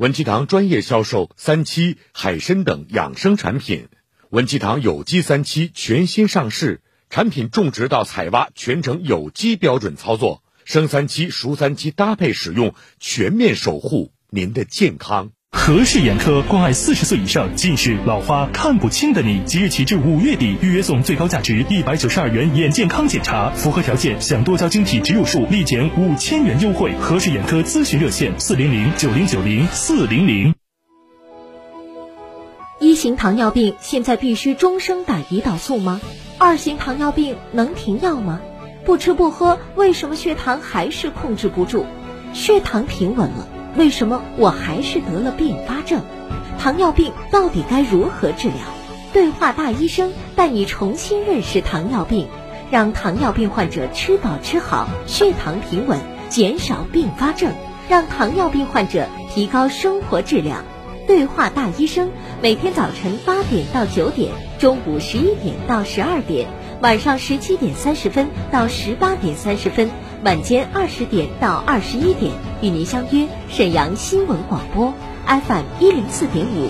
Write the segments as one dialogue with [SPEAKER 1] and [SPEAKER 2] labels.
[SPEAKER 1] 文七堂专业销售三七、海参等养生产品。文七堂有机三七全新上市，产品种植到采挖全程有机标准操作，生三七、熟三七搭配使用，全面守护您的健康。
[SPEAKER 2] 和氏眼科关爱四十岁以上近视、老花、看不清的你，即日起至五月底，预约送最高价值一百九十二元眼健康检查，符合条件享多焦晶体植入术立减五千元优惠。和氏眼科咨询热线：四零零九零九零四零零。
[SPEAKER 3] 一型糖尿病现在必须终生打胰岛素吗？二型糖尿病能停药吗？不吃不喝，为什么血糖还是控制不住？血糖平稳了。为什么我还是得了并发症？糖尿病到底该如何治疗？对话大医生带你重新认识糖尿病，让糖尿病患者吃饱吃好，血糖平稳，减少并发症，让糖尿病患者提高生活质量。对话大医生每天早晨八点到九点，中午十一点到十二点，晚上十七点三十分到十八点三十分。晚间二十点到二十一点，与您相约沈阳新闻广播 FM 一零四点五，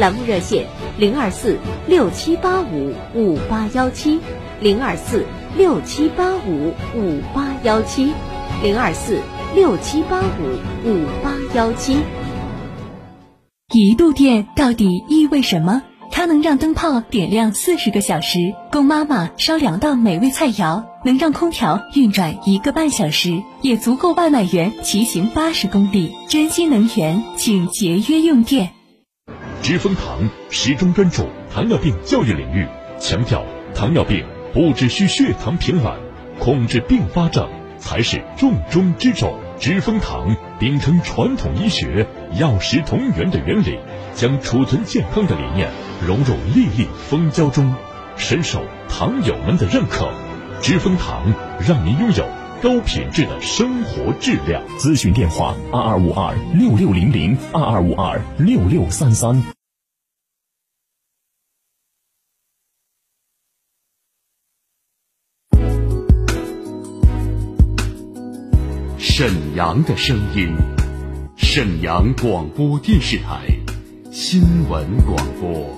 [SPEAKER 3] 栏目热线零二四六七八五五八幺七零二四六七八五五八幺七零二四六七八五五八幺七。
[SPEAKER 4] 一度电到底意味什么？它能让灯泡点亮四十个小时，供妈妈烧两道美味菜肴；能让空调运转一个半小时，也足够外卖员骑行八十公里。珍惜能源，请节约用电。
[SPEAKER 2] 知蜂堂始终专注糖尿病教育领域，强调糖尿病不只需血糖平稳，控制并发症才是重中之重。知蜂堂秉承传统医学药食同源的原理，将储存健康的理念。融入粒粒蜂胶中，深受糖友们的认可。知蜂糖让您拥有高品质的生活质量。咨询电话：二二五二六六零零二二五二六六三三。
[SPEAKER 1] 沈阳的声音，沈阳广播电视台新闻广播。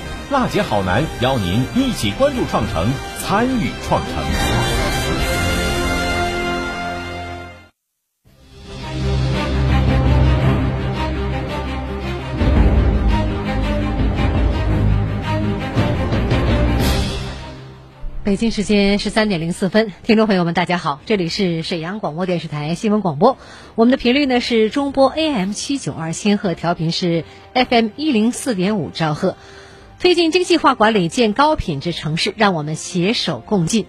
[SPEAKER 5] 辣姐好男邀您一起关注创城，参与创城。
[SPEAKER 6] 北京时间十三点零四分，听众朋友们，大家好，这里是沈阳广播电视台新闻广播，我们的频率呢是中波 AM 七九二千赫，调频是 FM 一零四点五兆赫。推进精细化管理，建高品质城市，让我们携手共进。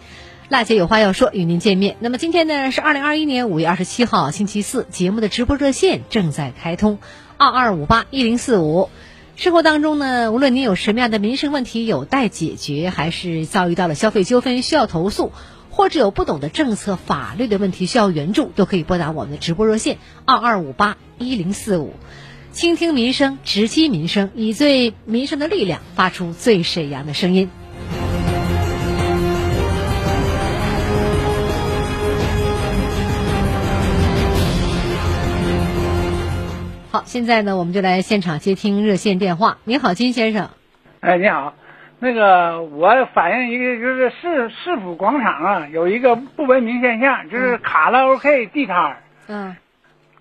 [SPEAKER 6] 辣姐有话要说，与您见面。那么今天呢是二零二一年五月二十七号，星期四，节目的直播热线正在开通，二二五八一零四五。生活当中呢，无论您有什么样的民生问题有待解决，还是遭遇到了消费纠纷需要投诉，或者有不懂的政策法律的问题需要援助，都可以拨打我们的直播热线二二五八一零四五。倾听民生，直击民生，以最民生的力量，发出最沈阳的声音。好，现在呢，我们就来现场接听热线电话。您好，金先生。
[SPEAKER 7] 哎，你好，那个我反映一个，就是市市府广场啊，有一个不文明现象，就是卡拉 OK 地摊儿。
[SPEAKER 6] 嗯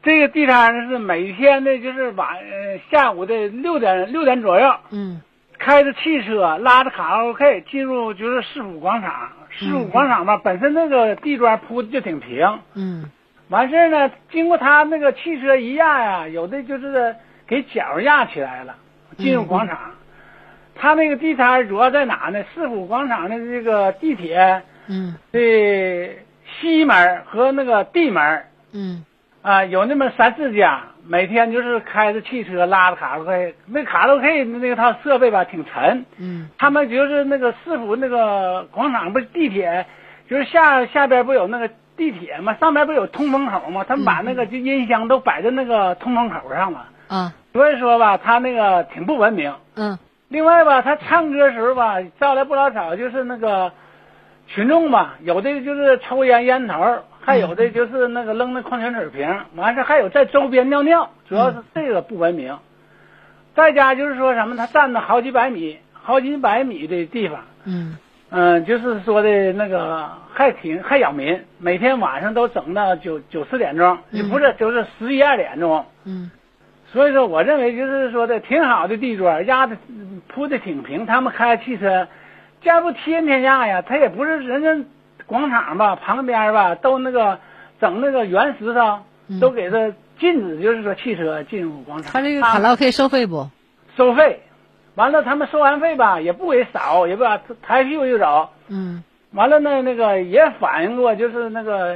[SPEAKER 7] 这个地摊是每天的，就是晚呃下午的六点六点左右，
[SPEAKER 6] 嗯。
[SPEAKER 7] 开着汽车拉着卡拉 OK 进入就是市府广场。市府广场吧，本身那个地砖铺的就挺平，
[SPEAKER 6] 嗯。
[SPEAKER 7] 完事儿呢，经过他那个汽车一压呀，有的就是给脚压起来了，进入广场。他那个地摊主要在哪呢？市府广场的这个地铁
[SPEAKER 6] 嗯。
[SPEAKER 7] 的西门和那个地门
[SPEAKER 6] 嗯
[SPEAKER 7] 啊，有那么三四家，每天就是开着汽车拉着卡拉 OK，那卡拉 OK 那套设备吧挺沉，
[SPEAKER 6] 嗯
[SPEAKER 7] 他们就是那个市府那个广场不是地铁，就是下下边不有那个地铁嘛？上边不有通风口嘛？他们把那个就音箱都摆在那个通风口上了，
[SPEAKER 6] 啊
[SPEAKER 7] 所以说吧，他那个挺不文明。
[SPEAKER 6] 嗯
[SPEAKER 7] 另外吧，他唱歌时候吧，招来不老少，就是那个群众吧，有的就是抽烟烟头，还有的就是那个扔那矿泉水瓶，完事还有在周边尿尿，主要是这个不文明。再加就是说什么，他站了好几百米、好几百米的地方，
[SPEAKER 6] 嗯
[SPEAKER 7] 嗯，就是说的那个还挺还扰民，每天晚上都整到九九十点钟，
[SPEAKER 6] 嗯
[SPEAKER 7] 不是就是十一二点钟。
[SPEAKER 6] 嗯
[SPEAKER 7] 所以说，我认为就是说的挺好的地砖，压的铺的挺平。他们开汽车，这不天天压呀，他也不是人家广场吧，旁边吧都那个整那个原石头，都给他禁止，就是说汽车进入广场。
[SPEAKER 6] 他这个卡拉 OK 收费不？
[SPEAKER 7] 收费，完了他们收完费吧，也不给扫，也不把抬屁股就走。
[SPEAKER 6] 嗯
[SPEAKER 7] 完了那，那个也反映过，就是那个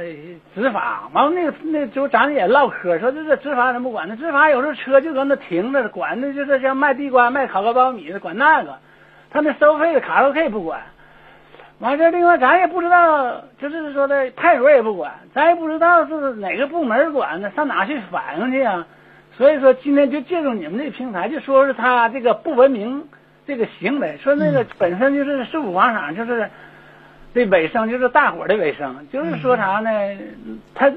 [SPEAKER 7] 执法，完了那个那就咱也唠嗑，说这个执法怎么不管那？执法有时候车就搁那停着，管的就是像卖地瓜、卖烤个苞米的，管那个，他那收费的卡拉 OK 不管。完事儿另外咱也不知道，就是说的派出所也不管，咱也不知道是哪个部门管的，上哪去反映去啊？所以说今天就借助你们这个平台，就说是他这个不文明这个行为，说那个本身就是市府广场就是。这卫生就是大伙儿的卫生，就是说啥呢？他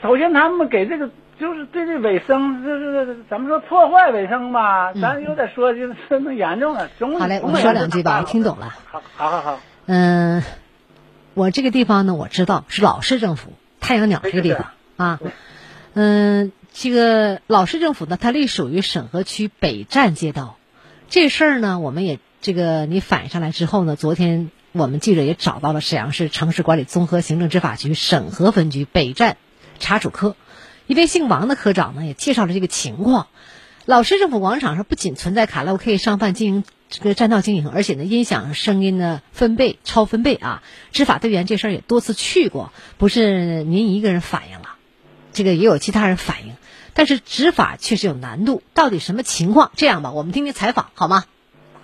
[SPEAKER 7] 首先他们给这个就是对这卫生，就是咱们说破坏卫生吧？咱有点说就是那严重了。总
[SPEAKER 6] 好嘞，我
[SPEAKER 7] 总
[SPEAKER 6] 说两句吧，我听懂了。
[SPEAKER 7] 好，好好好。
[SPEAKER 6] 嗯，我这个地方呢，我知道是老市政府太阳鸟这个地方啊。嗯，这个老市政府呢，它隶属于沈河区北站街道。这事儿呢，我们也这个你反映上来之后呢，昨天我们记者也找到了沈阳市城市管理综合行政执法局沈河分局北站查处科，一位姓王的科长呢也介绍了这个情况。老市政府广场上不仅存在卡拉 OK 商贩经营这个占道经营，而且呢音响声音呢分贝超分贝啊！执法队员这事儿也多次去过，不是您一个人反映了，这个也有其他人反映，但是执法确实有难度。到底什么情况？这样吧，我们听听采访好吗？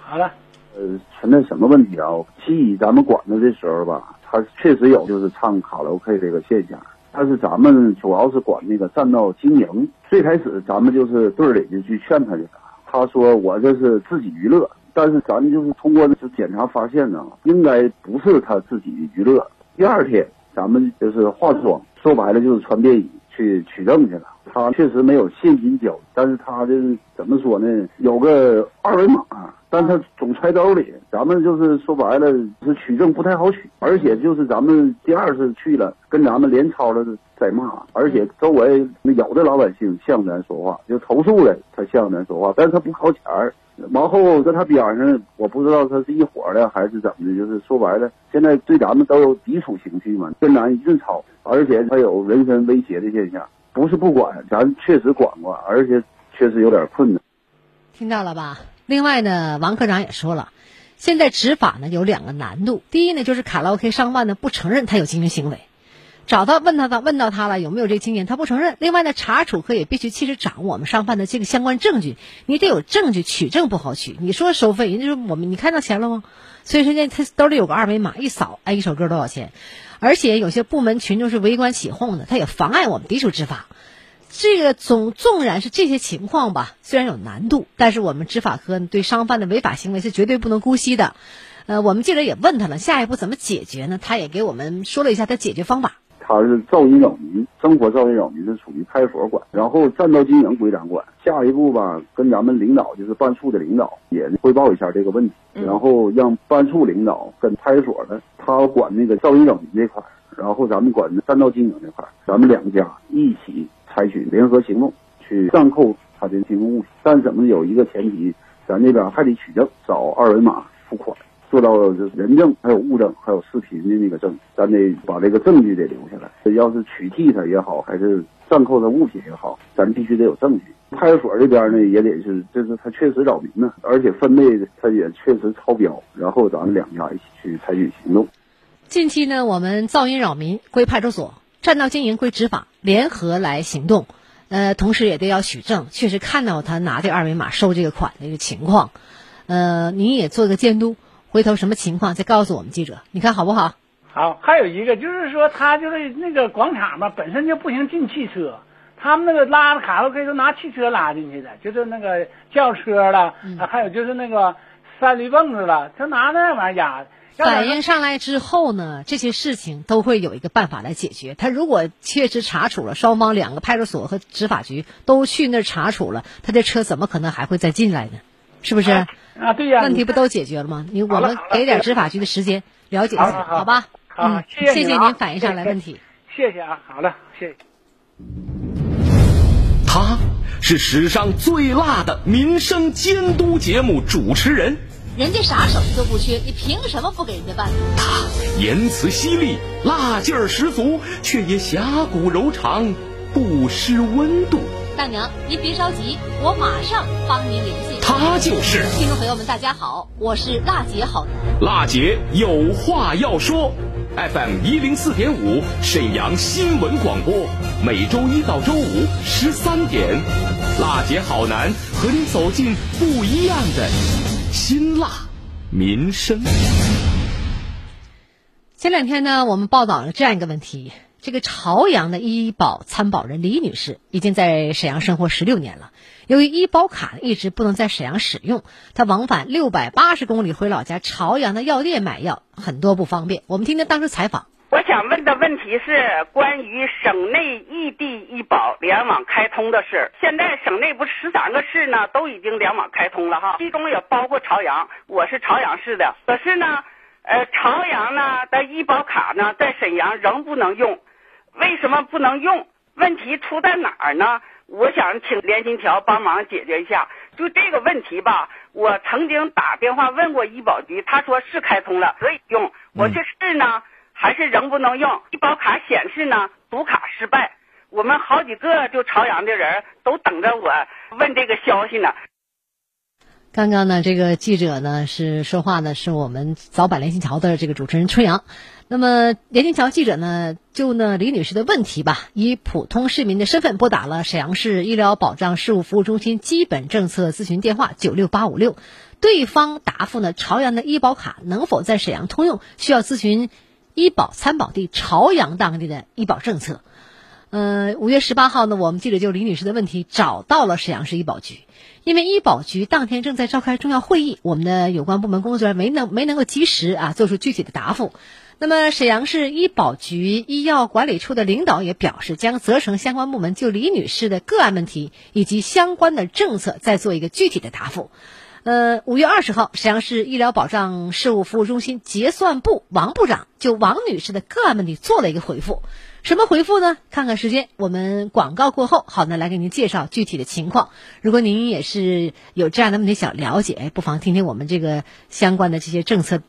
[SPEAKER 7] 好了，
[SPEAKER 8] 呃，存在什么问题啊？其一，咱们管着的时候吧，他确实有就是唱卡拉 OK 这个现象，但是咱们主要是管那个占道经营。最开始咱们就是队里就去劝他去了，他说我这是自己娱乐，但是咱们就是通过就检查发现呢，应该不是他自己娱乐。第二天咱们就是化妆，说白了就是穿便衣去取证去了。他确实没有现金交，但是他这怎么说呢？有个二维码，但他总揣兜里。咱们就是说白了，是取证不太好取，而且就是咱们第二次去了，跟咱们连抄了在骂，而且周围有的老百姓向咱说话，就投诉了他向咱说话，但是他不掏钱儿。完后在他边上，我不知道他是一伙的还是怎么的，就是说白了，现在对咱们都有抵触情绪嘛，跟咱一顿吵，而且还有人身威胁的现象。不是不管，咱确实管过，而且确实有点困难。
[SPEAKER 6] 听到了吧？另外呢，王科长也说了，现在执法呢有两个难度，第一呢就是卡拉 OK 商贩呢不承认他有经营行为。找到问他的问到他了有没有这个经验，他不承认。另外呢，查处可也必须及时掌握我们商贩的这个相关证据，你得有证据，取证不好取。你说收费，人家说我们你看到钱了吗？所以说呢，他兜里有个二维码，一扫，哎，一首歌多少钱？而且有些部门群众是围观起哄的，他也妨碍我们抵触执法。这个总纵然是这些情况吧，虽然有难度，但是我们执法科对商贩的违法行为是绝对不能姑息的。呃，我们记者也问他了，下一步怎么解决呢？他也给我们说了一下他解决方法。
[SPEAKER 8] 他是噪音扰民，生活噪音扰民是属于派出所管，然后占道经营归咱管。下一步吧，跟咱们领导就是办处的领导也汇报一下这个问题，然后让办处领导跟派出所的他管那个噪音扰民这块，然后咱们管占道经营这块，咱们两家一起采取联合行动去暂扣他的经营物品。但怎么有一个前提，咱这边还得取证，找二维码付款。做到人证，还有物证，还有视频的那个证，咱得把这个证据得留下来。这要是取缔他也好，还是暂扣他物品也好，咱必须得有证据。派出所这边呢，也得是，这是他确实扰民呢，而且分类他也确实超标，然后咱们两家一起去采取行动。
[SPEAKER 6] 近期呢，我们噪音扰民归派出所，占道经营归执法，联合来行动。呃，同时也得要取证，确实看到他拿这二维码收这个款的一个情况。呃，您也做个监督。回头什么情况再告诉我们记者，你看好不好？
[SPEAKER 7] 好，还有一个就是说，他就是那个广场嘛，本身就不行进汽车，他们那个拉的卡拉 OK 都拿汽车拉进去的，就是那个轿车了，还有就是那个三驴蹦子了，他拿那玩意儿压。
[SPEAKER 6] 反映上来之后呢，这些事情都会有一个办法来解决。他如果确实查处了，双方两个派出所和执法局都去那儿查处了，他这车怎么可能还会再进来呢？是不是？
[SPEAKER 7] 啊，对呀，
[SPEAKER 6] 问题不都解决了吗？你我们给点执法局的时间了解一下，
[SPEAKER 7] 好
[SPEAKER 6] 吧？
[SPEAKER 7] 好，
[SPEAKER 6] 谢
[SPEAKER 7] 谢
[SPEAKER 6] 谢您反映上来问题。
[SPEAKER 7] 谢谢啊，好了，谢谢。
[SPEAKER 9] 他是史上最辣的民生监督节目主持人，
[SPEAKER 10] 人家啥手续都不缺，你凭什么不给人家办？
[SPEAKER 9] 他言辞犀利，辣劲儿十足，却也侠骨柔肠，不失温度。
[SPEAKER 10] 大娘，您别着急，我马上帮您联系。
[SPEAKER 9] 他就是
[SPEAKER 10] 听众朋友们，大家好，我是辣姐好男。
[SPEAKER 9] 辣姐有话要说，FM 一零四点五沈阳新闻广播，每周一到周五十三点，辣姐好男和你走进不一样的辛辣民生。
[SPEAKER 6] 前两天呢，我们报道了这样一个问题。这个朝阳的医保参保人李女士已经在沈阳生活十六年了。由于医保卡一直不能在沈阳使用，她往返六百八十公里回老家朝阳的药店买药，很多不方便。我们听听当时采访。
[SPEAKER 11] 我想问的问题是关于省内异地医保联网开通的事。现在省内不是十三个市呢，都已经联网开通了哈，其中也包括朝阳。我是朝阳市的，可是呢，呃，朝阳呢的医保卡呢在沈阳仍不能用。为什么不能用？问题出在哪儿呢？我想请连金条帮忙解决一下。就这个问题吧，我曾经打电话问过医保局，他说是开通了，可以用。我去试呢，还是仍不能用。医保卡显示呢，读卡失败。我们好几个就朝阳的人都等着我问这个消息呢。
[SPEAKER 6] 刚刚呢，这个记者呢是说话呢，是我们早版联金桥的这个主持人春阳。那么，连天桥记者呢，就呢李女士的问题吧，以普通市民的身份拨打了沈阳市医疗保障事务服务中心基本政策咨询电话九六八五六，对方答复呢，朝阳的医保卡能否在沈阳通用，需要咨询医保参保地朝阳当地的医保政策。呃，五月十八号呢，我们记者就李女士的问题找到了沈阳市医保局，因为医保局当天正在召开重要会议，我们的有关部门工作人员没能没能够及时啊做出具体的答复。那么，沈阳市医保局医药管理处的领导也表示，将责成相关部门就李女士的个案问题以及相关的政策再做一个具体的答复。呃，五月二十号，沈阳市医疗保障事务服务中心结算部王部长就王女士的个案问题做了一个回复。什么回复呢？看看时间，我们广告过后，好呢，来给您介绍具体的情况。如果您也是有这样的问题想了解，不妨听听我们这个相关的这些政策。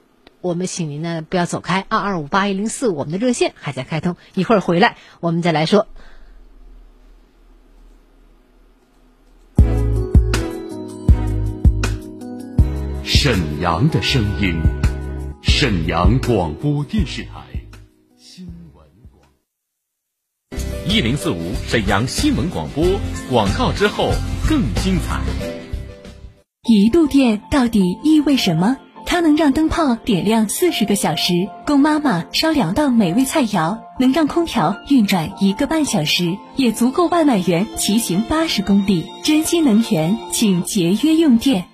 [SPEAKER 6] 我们请您呢不要走开，二二五八一零四，我们的热线还在开通，一会儿回来我们再来说。
[SPEAKER 2] 沈阳的声音，沈阳广播电视台新闻广。
[SPEAKER 9] 一零四五沈阳新闻广播广告之后更精彩。
[SPEAKER 4] 一度电到底意味什么？它能让灯泡点亮四十个小时，供妈妈烧两道美味菜肴；能让空调运转一个半小时，也足够外卖员骑行八十公里。珍惜能源，请节约用电。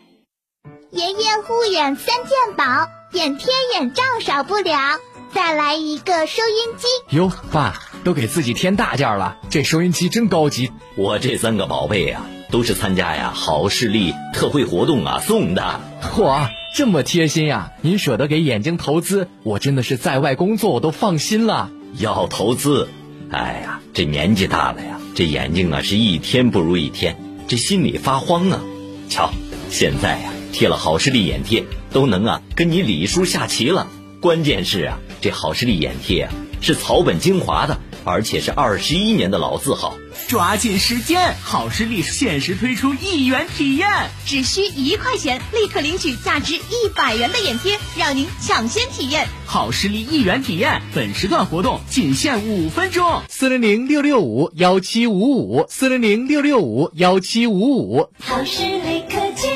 [SPEAKER 12] 爷爷护眼三件宝，眼贴、眼罩少不了，再来一个收音机。
[SPEAKER 13] 哟，爸，都给自己添大件了，这收音机真高级。
[SPEAKER 14] 我这三个宝贝啊，都是参加呀好视力特惠活动啊送的。
[SPEAKER 13] 嚯！这么贴心呀！您舍得给眼睛投资，我真的是在外工作我都放心了。
[SPEAKER 14] 要投资，哎呀，这年纪大了呀，这眼睛啊是一天不如一天，这心里发慌啊。瞧，现在呀贴了好视力眼贴，都能啊跟你李叔下棋了。关键是啊，这好视力眼贴啊是草本精华的。而且是二十一年的老字号，
[SPEAKER 15] 抓紧时间！好视力限时推出一元体验，
[SPEAKER 16] 只需一块钱，立刻领取价值一百元的眼贴，让您抢先体验
[SPEAKER 15] 好视力一元体验。本时段活动仅限五分钟，
[SPEAKER 13] 四零零六六五幺七五五，四零零六六五幺七五五。
[SPEAKER 12] 好视力科技，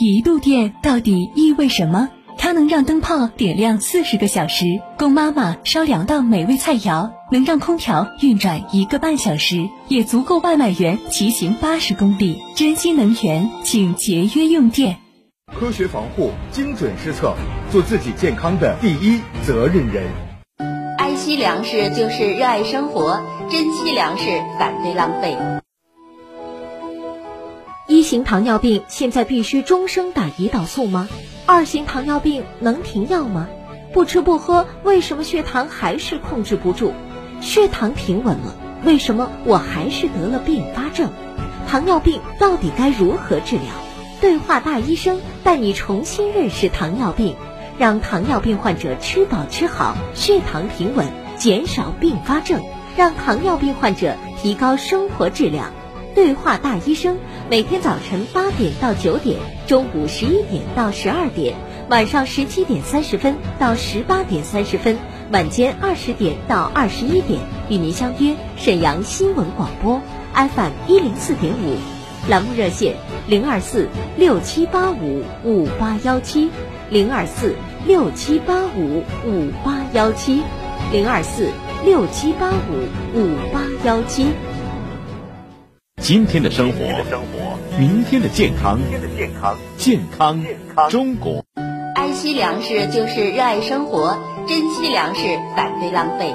[SPEAKER 4] 一度电到底意味什么？它能让灯泡点亮四十个小时，供妈妈烧两道美味菜肴；能让空调运转一个半小时，也足够外卖员骑行八十公里。珍惜能源，请节约用电。
[SPEAKER 17] 科学防护，精准施策，做自己健康的第一责任人。
[SPEAKER 18] 爱惜粮食就是热爱生活，珍惜粮食，反对浪费。
[SPEAKER 3] 一型糖尿病现在必须终生打胰岛素吗？二型糖尿病能停药吗？不吃不喝，为什么血糖还是控制不住？血糖平稳了，为什么我还是得了并发症？糖尿病到底该如何治疗？对话大医生带你重新认识糖尿病，让糖尿病患者吃饱吃好，血糖平稳，减少并发症，让糖尿病患者提高生活质量。对话大医生，每天早晨八点到九点，中午十一点到十二点，晚上十七点三十分到十八点三十分，晚间二十点到二十一点，与您相约沈阳新闻广播 FM 一零四点五，栏目热线零二四六七八五五八幺七零二四六七八五五八幺七零二四六七八五五八幺七。
[SPEAKER 9] 今天的生活，明天的健康，健康中国。
[SPEAKER 18] 爱惜粮食就是热爱生活，珍惜粮食，反对浪费。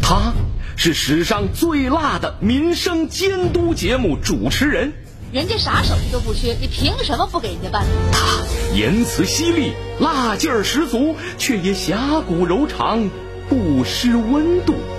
[SPEAKER 9] 他是史上最辣的民生监督节目主持人，
[SPEAKER 10] 人家啥手艺都不缺，你凭什么不给人家办？
[SPEAKER 9] 他言辞犀利，辣劲儿十足，却也侠骨柔肠，不失温度。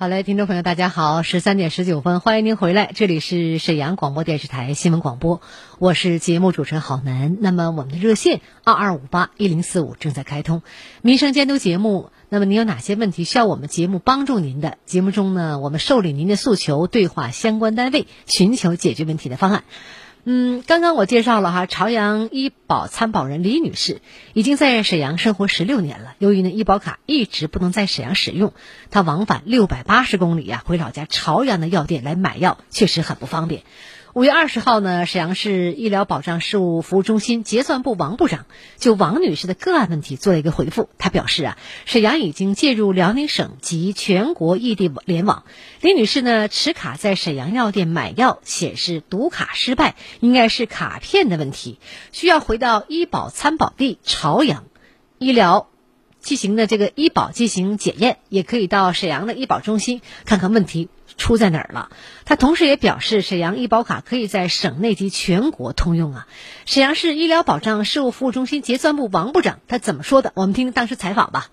[SPEAKER 6] 好嘞，听众朋友，大家好，十三点十九分，欢迎您回来，这里是沈阳广播电视台新闻广播，我是节目主持人郝楠。那么我们的热线二二五八一零四五正在开通，民生监督节目。那么您有哪些问题需要我们节目帮助您的？节目中呢，我们受理您的诉求，对话相关单位，寻求解决问题的方案。嗯，刚刚我介绍了哈，朝阳医保参保人李女士已经在沈阳生活十六年了。由于呢医保卡一直不能在沈阳使用，她往返六百八十公里啊，回老家朝阳的药店来买药，确实很不方便。五月二十号呢，沈阳市医疗保障事务服务中心结算部王部长就王女士的个案问题做了一个回复。他表示啊，沈阳已经介入辽宁省及全国异地联网。李女士呢，持卡在沈阳药店买药显示读卡失败，应该是卡片的问题，需要回到医保参保地朝阳医疗进行的这个医保进行检验，也可以到沈阳的医保中心看看问题。出在哪儿了？他同时也表示，沈阳医保卡可以在省内及全国通用啊。沈阳市医疗保障事务服务中心结算部王部长他怎么说的？我们听听当时采访吧。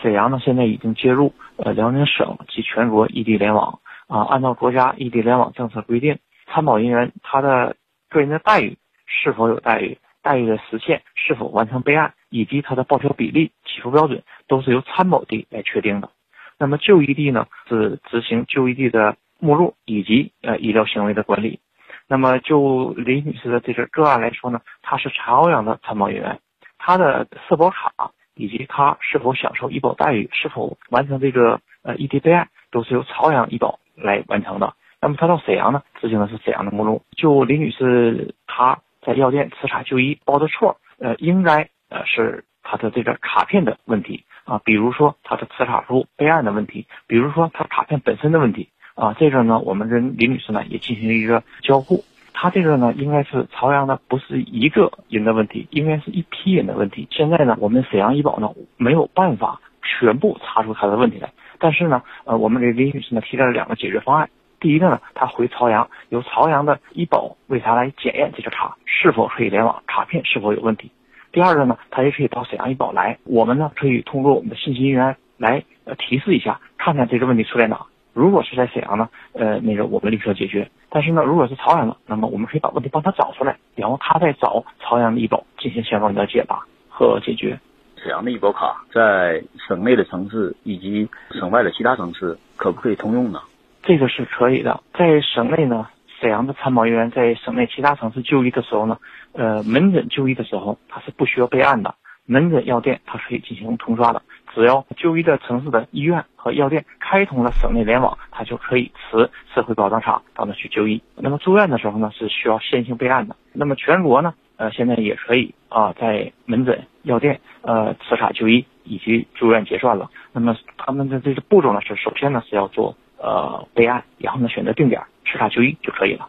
[SPEAKER 19] 沈阳呢，现在已经接入呃辽宁省及全国异地联网啊。按照国家异地联网政策规定，参保人员他的个人的待遇是否有待遇、待遇的实现是否完成备案，以及他的报销比例、起付标准，都是由参保地来确定的。那么就医地呢是执行就医地的目录以及呃医疗行为的管理。那么就李女士的这个个案来说呢，她是朝阳的参保人员，她的社保卡以及她是否享受医保待遇，是否完成这个呃异地备案，都是由朝阳医保来完成的。那么她到沈阳呢，执行的是沈阳的目录。就李女士她在药店持卡就医报的错，呃，应该呃是他的这个卡片的问题。啊，比如说他的磁卡数备案的问题，比如说他卡片本身的问题啊，这个呢，我们跟李女士呢也进行了一个交互。他这个呢，应该是朝阳的不是一个人的问题，应该是一批人的问题。现在呢，我们沈阳医保呢没有办法全部查出他的问题来，但是呢，呃，我们给李女士呢提了两个解决方案。第一个呢，他回朝阳，由朝阳的医保为他来检验这个卡是否可以联网，卡片是否有问题。第二个呢，他也可以到沈阳医保来，我们呢可以通过我们的信息人员来呃提示一下，看看这个问题出在哪。如果是在沈阳呢，呃，那个我们立刻解决。但是呢，如果是朝阳的，那么我们可以把问题帮他找出来，然后他再找朝阳的医保进行相关的解答和解决。
[SPEAKER 20] 沈阳的医保卡在省内的城市以及省外的其他城市可不可以通用呢？
[SPEAKER 19] 这个是可以的，在省内呢。沈阳的参保人员在省内其他城市就医的时候呢，呃，门诊就医的时候他是不需要备案的，门诊药店他可以进行通刷的，只要就医的城市的医院和药店开通了省内联网，他就可以持社会保障卡到那去就医。那么住院的时候呢，是需要先行备案的。那么全国呢，呃，现在也可以啊，在门诊药店呃持卡就医以及住院结算了。那么他们的这个步骤呢，是首先呢是要做呃备案，然后呢选择定点。持卡就医就可以了。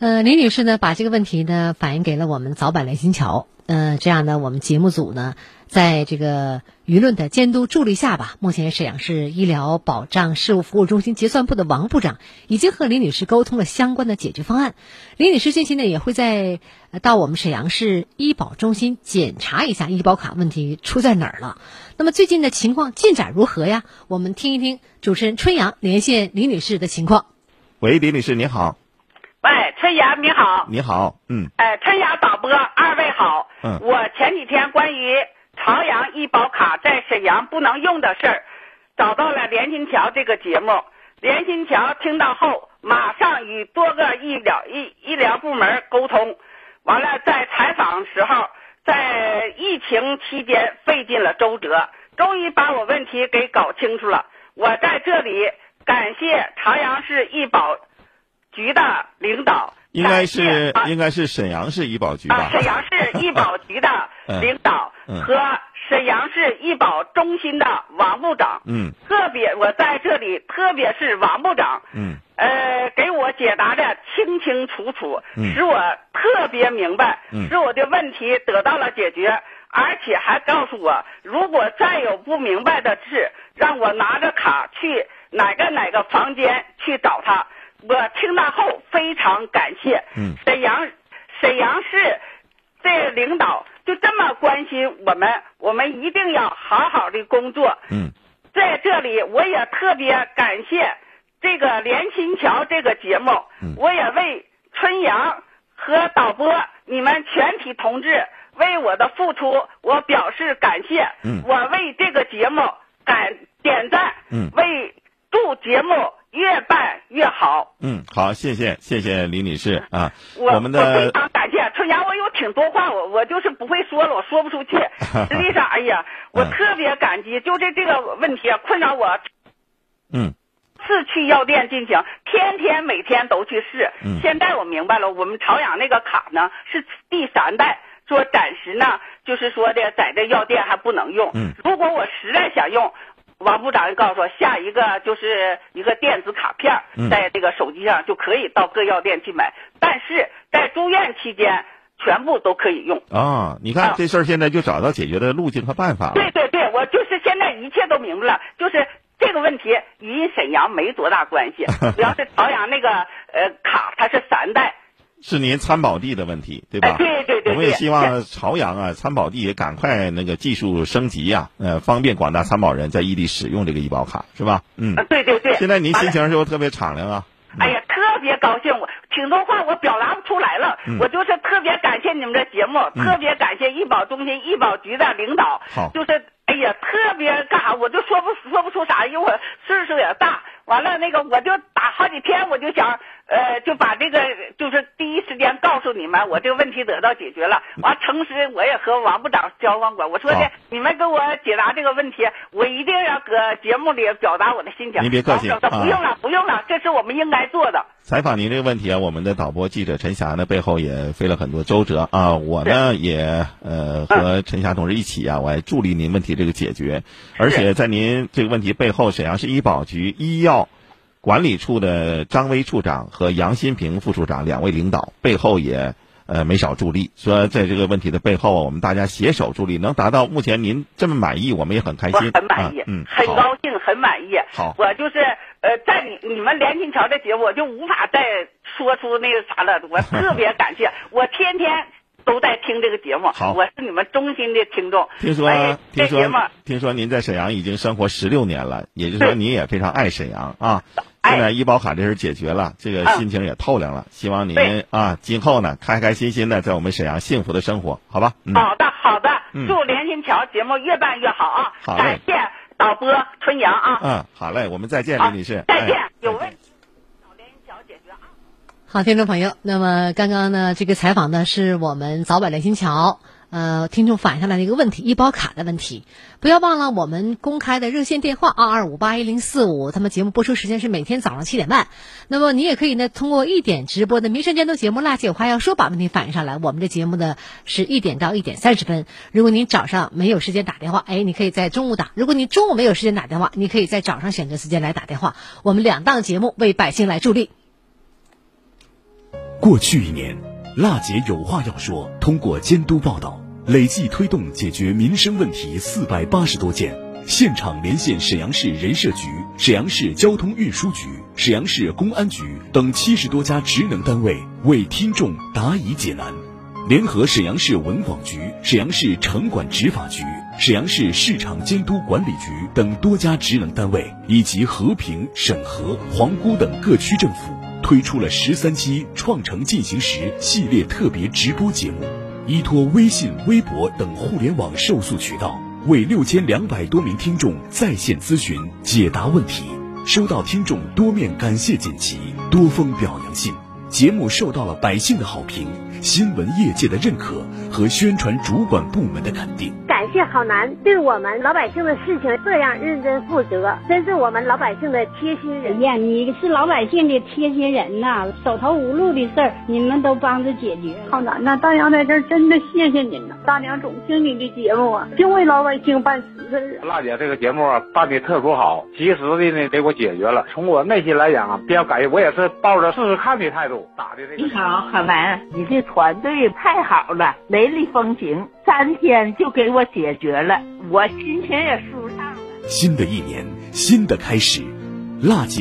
[SPEAKER 6] 呃，李女士呢，把这个问题呢反映给了我们早版连心桥。呃，这样呢，我们节目组呢，在这个舆论的监督助力下吧，目前沈阳市医疗保障事务服务中心结算部的王部长已经和李女士沟通了相关的解决方案。李女士近期呢，也会在到我们沈阳市医保中心检查一下医保卡问题出在哪儿了。那么最近的情况进展如何呀？我们听一听主持人春阳连线李女士的情况。
[SPEAKER 21] 喂，李女士，你好。
[SPEAKER 11] 喂，春阳，你好。
[SPEAKER 21] 你好，嗯。
[SPEAKER 11] 哎，春阳导播，二位好。
[SPEAKER 21] 嗯。
[SPEAKER 11] 我前几天关于朝阳医保卡在沈阳不能用的事儿，找到了连心桥这个节目。连心桥听到后，马上与多个医疗医医疗部门沟通，完了在采访时候，在疫情期间费尽了周折，终于把我问题给搞清楚了。我在这里。感谢朝阳市医保局的领导，
[SPEAKER 21] 应该是应该是沈阳市医保局吧？
[SPEAKER 11] 沈阳市医保 局的领导和沈阳市医保中心的王部长，
[SPEAKER 21] 嗯，
[SPEAKER 11] 特别我在这里，特别是王部长，
[SPEAKER 21] 嗯，
[SPEAKER 11] 呃，给我解答的清清楚楚，使我特别明白，使我的问题得到了解决，而且还告诉我，如果再有不明白的事，让我拿着卡去。哪个哪个房间去找他？我听到后非常感谢。
[SPEAKER 21] 嗯，
[SPEAKER 11] 沈阳沈阳市这领导就这么关心我们，我们一定要好好的工作。
[SPEAKER 21] 嗯，
[SPEAKER 11] 在这里我也特别感谢这个连心桥这个节目。
[SPEAKER 21] 嗯，
[SPEAKER 11] 我也为春阳和导播你们全体同志为我的付出，我表示感谢。
[SPEAKER 21] 嗯，
[SPEAKER 11] 我为这个节目感点赞。
[SPEAKER 21] 嗯，
[SPEAKER 11] 为。祝节目越办越好。
[SPEAKER 21] 嗯，好，谢谢，谢谢李女士啊。
[SPEAKER 11] 我
[SPEAKER 21] 们的
[SPEAKER 11] 非常感谢春阳，我有挺多话，我我就是不会说了，我说不出去。实际上，哎呀，我特别感激，就这这个问题困扰我。
[SPEAKER 21] 嗯。
[SPEAKER 11] 是去药店进行，天天每天都去试。
[SPEAKER 21] 嗯
[SPEAKER 11] 现在我明白了，我们朝阳那个卡呢是第三代，说暂时呢就是说的在这药店还不能用。
[SPEAKER 21] 嗯
[SPEAKER 11] 如果我实在想用。王部长就告诉我，下一个就是一个电子卡片在这个手机上就可以到各药店去买，但是在住院期间全部都可以用。
[SPEAKER 21] 啊，你看这事儿现在就找到解决的路径和办法了。
[SPEAKER 11] 对对对，我就是现在一切都明白了，就是这个问题与沈阳没多大关系，主要是朝阳那个呃卡它是三代，
[SPEAKER 21] 是您参保地的问题，对吧？
[SPEAKER 11] 哎对对对
[SPEAKER 21] 我们也希望朝阳啊，参保地也赶快那个技术升级呀、呃，方便广大参保人在异地使用这个医保卡，是吧？嗯，
[SPEAKER 11] 呃对对对。
[SPEAKER 21] 现在您心情是不是特别敞亮啊？
[SPEAKER 11] 哎呀，特别高兴，我挺多话我表达不出来了，
[SPEAKER 21] 嗯
[SPEAKER 11] 我就是特别感谢你们的节目，
[SPEAKER 21] 嗯
[SPEAKER 11] 特别感谢医保中心、医保局的领导，
[SPEAKER 21] 好
[SPEAKER 11] 就是哎呀，特别干啥，我就说不说不出啥，因为我岁数也大，完了那个我就打好几天，我就想呃就把这个就是第一时间告诉你们，我这个问题得到解决了，完诚实我也和王部长交换过，我说
[SPEAKER 21] 好。
[SPEAKER 11] 的你们给我解答这个问题，我一定要搁节目里表达我的心情。
[SPEAKER 21] 您别客气
[SPEAKER 11] 不用了，不用了，这是我们应该做的。
[SPEAKER 21] 采访您这个问题啊，我们的导播记者陈霞呢背后也费了很多周折啊，我呢也呃和陈霞同志一起啊，我还助力您问题这个解决，而且在您这个问题背后，沈阳市医保局医药管理处的张威处长和杨新平副处长两位领导背后也呃没少助力，说在这个问题的背后啊，我们大家携手助力，能达到目前您这么满意，我们也很开
[SPEAKER 11] 我
[SPEAKER 21] 心，
[SPEAKER 11] 很满意，
[SPEAKER 21] 啊、嗯，
[SPEAKER 11] 很高兴，很满意。
[SPEAKER 21] 好
[SPEAKER 11] 我就是呃，在你你们连心桥的节目，我就无法再说出那个啥了。我特别感谢，我天天都在听这个节目，
[SPEAKER 21] 好
[SPEAKER 11] 我是你们忠心的听众。
[SPEAKER 21] 听说、
[SPEAKER 11] 哎、
[SPEAKER 21] 听说听说您在沈阳已经生活十六年了，也就是说您也非常爱沈阳啊。
[SPEAKER 11] 哎
[SPEAKER 21] 现在医保卡这事解决了，这个
[SPEAKER 11] 嗯
[SPEAKER 21] 心情也透亮了。希望您
[SPEAKER 11] 对
[SPEAKER 21] 啊，今后呢开开心心的在我们沈阳幸福的生活，好吧？嗯，
[SPEAKER 11] 好的，好的，
[SPEAKER 21] 嗯
[SPEAKER 11] 祝连心桥节目越办越好啊！
[SPEAKER 21] 好嘞
[SPEAKER 11] 感谢导播春阳啊！
[SPEAKER 21] 嗯，好嘞，我们再见，李女士。
[SPEAKER 11] 再见
[SPEAKER 21] 哎，
[SPEAKER 11] 有问题找连心桥解决啊！
[SPEAKER 6] 好，听众朋友，那么刚刚呢，这个采访呢是我们早晚连心桥呃听众反映下来的一个问题，医保卡的问题。不要忘了我们公开的热线电话二二五八一零四五，他们节目播出时间是每天早上七点半。那么你也可以呢通过一点直播的民生监督节目《辣姐有话要说》把问题反映上来。我们这节目呢是一点到一点三十分。如果您早上没有时间打电话，哎，你可以在中午打；如果你中午没有时间打电话，你可以在早上选择时间来打电话。我们两档节目为百姓来助力。
[SPEAKER 22] 过去一年，辣姐有话要说，通过监督报道，累计推动解决民生问题四百八十多件。现场连线沈阳市人社局、沈阳市交通运输局、沈阳市公安局等七十多家职能单位，为听众答疑解难。联合沈阳市文广局、沈阳市城管执法局、沈阳市市场监督管理局等多家职能单位，以及和平、沈河、皇姑等各区政府，推出了十三期“创城进行时”系列特别直播节目，依托微信、微博等互联网受诉渠道，为六千两百多名听众在线咨询解答问题，收到听众多面感谢锦旗、多封表扬信。节目受到了百姓的好评、新闻业界的认可和宣传主管部门的肯定。
[SPEAKER 23] 感谢郝楠对我们老百姓的事情这样认真负责，真是我们老百姓的贴心人。
[SPEAKER 24] 哎呀，你是老百姓的贴心人呐，手头无路的事儿你们都帮着解决。
[SPEAKER 25] 郝楠呐，大娘在这儿真的谢谢您呐，大娘总听你的节目啊，就为老百姓办实事啊。
[SPEAKER 26] 辣姐这个节目啊办的特殊好，及时的呢给我解决了。从我内心来讲啊，比较感谢，我也是抱着试试看的态度打的这个。
[SPEAKER 27] 你好，郝楠，你这团队太好了，雷厉风行，三天就给我解决了，我心情也舒畅了。
[SPEAKER 22] 新的一年，新的开始，辣姐。